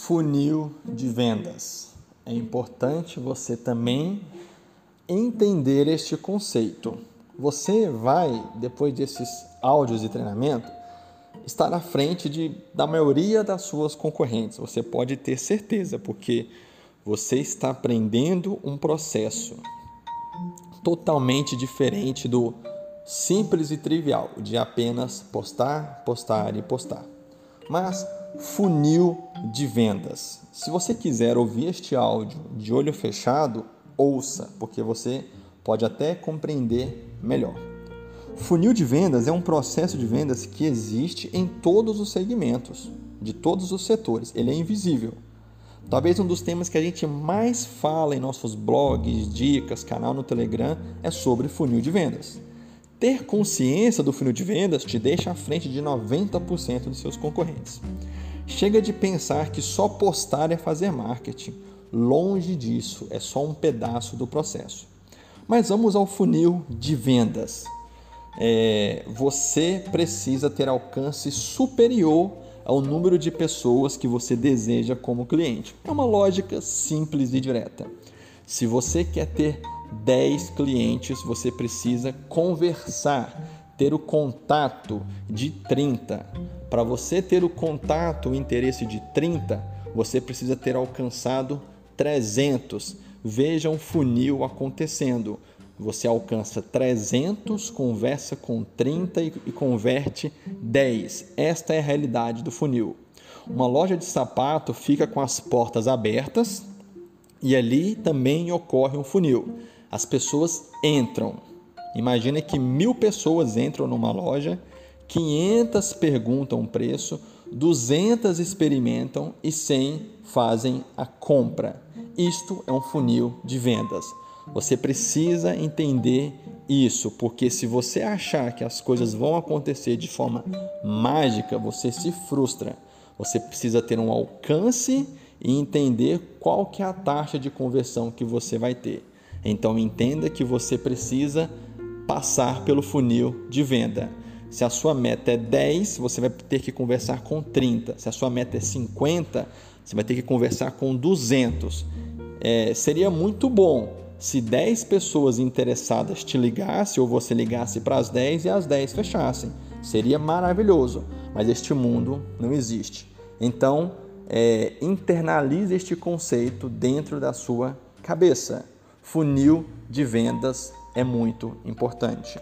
funil de vendas. É importante você também entender este conceito. Você vai, depois desses áudios de treinamento, estar à frente de, da maioria das suas concorrentes. Você pode ter certeza, porque você está aprendendo um processo totalmente diferente do simples e trivial de apenas postar, postar e postar. Mas funil de vendas. Se você quiser ouvir este áudio de olho fechado, ouça, porque você pode até compreender melhor. Funil de vendas é um processo de vendas que existe em todos os segmentos, de todos os setores. Ele é invisível. Talvez um dos temas que a gente mais fala em nossos blogs, dicas, canal no Telegram é sobre funil de vendas. Ter consciência do funil de vendas te deixa à frente de 90% dos seus concorrentes. Chega de pensar que só postar é fazer marketing. Longe disso, é só um pedaço do processo. Mas vamos ao funil de vendas. É, você precisa ter alcance superior ao número de pessoas que você deseja como cliente. É uma lógica simples e direta. Se você quer ter 10 clientes, você precisa conversar, ter o contato de 30. Para você ter o contato, o interesse de 30, você precisa ter alcançado 300. Veja um funil acontecendo. Você alcança 300, conversa com 30 e converte 10. Esta é a realidade do funil. Uma loja de sapato fica com as portas abertas e ali também ocorre um funil. As pessoas entram. Imagina que mil pessoas entram numa loja, 500 perguntam o preço, 200 experimentam e 100 fazem a compra. Isto é um funil de vendas. Você precisa entender isso, porque se você achar que as coisas vão acontecer de forma mágica, você se frustra. Você precisa ter um alcance e entender qual que é a taxa de conversão que você vai ter. Então entenda que você precisa passar pelo funil de venda. Se a sua meta é 10, você vai ter que conversar com 30. Se a sua meta é 50, você vai ter que conversar com 200. É, seria muito bom se 10 pessoas interessadas te ligassem ou você ligasse para as 10 e as 10 fechassem. Seria maravilhoso, mas este mundo não existe. Então, é, internalize este conceito dentro da sua cabeça. Funil de vendas é muito importante.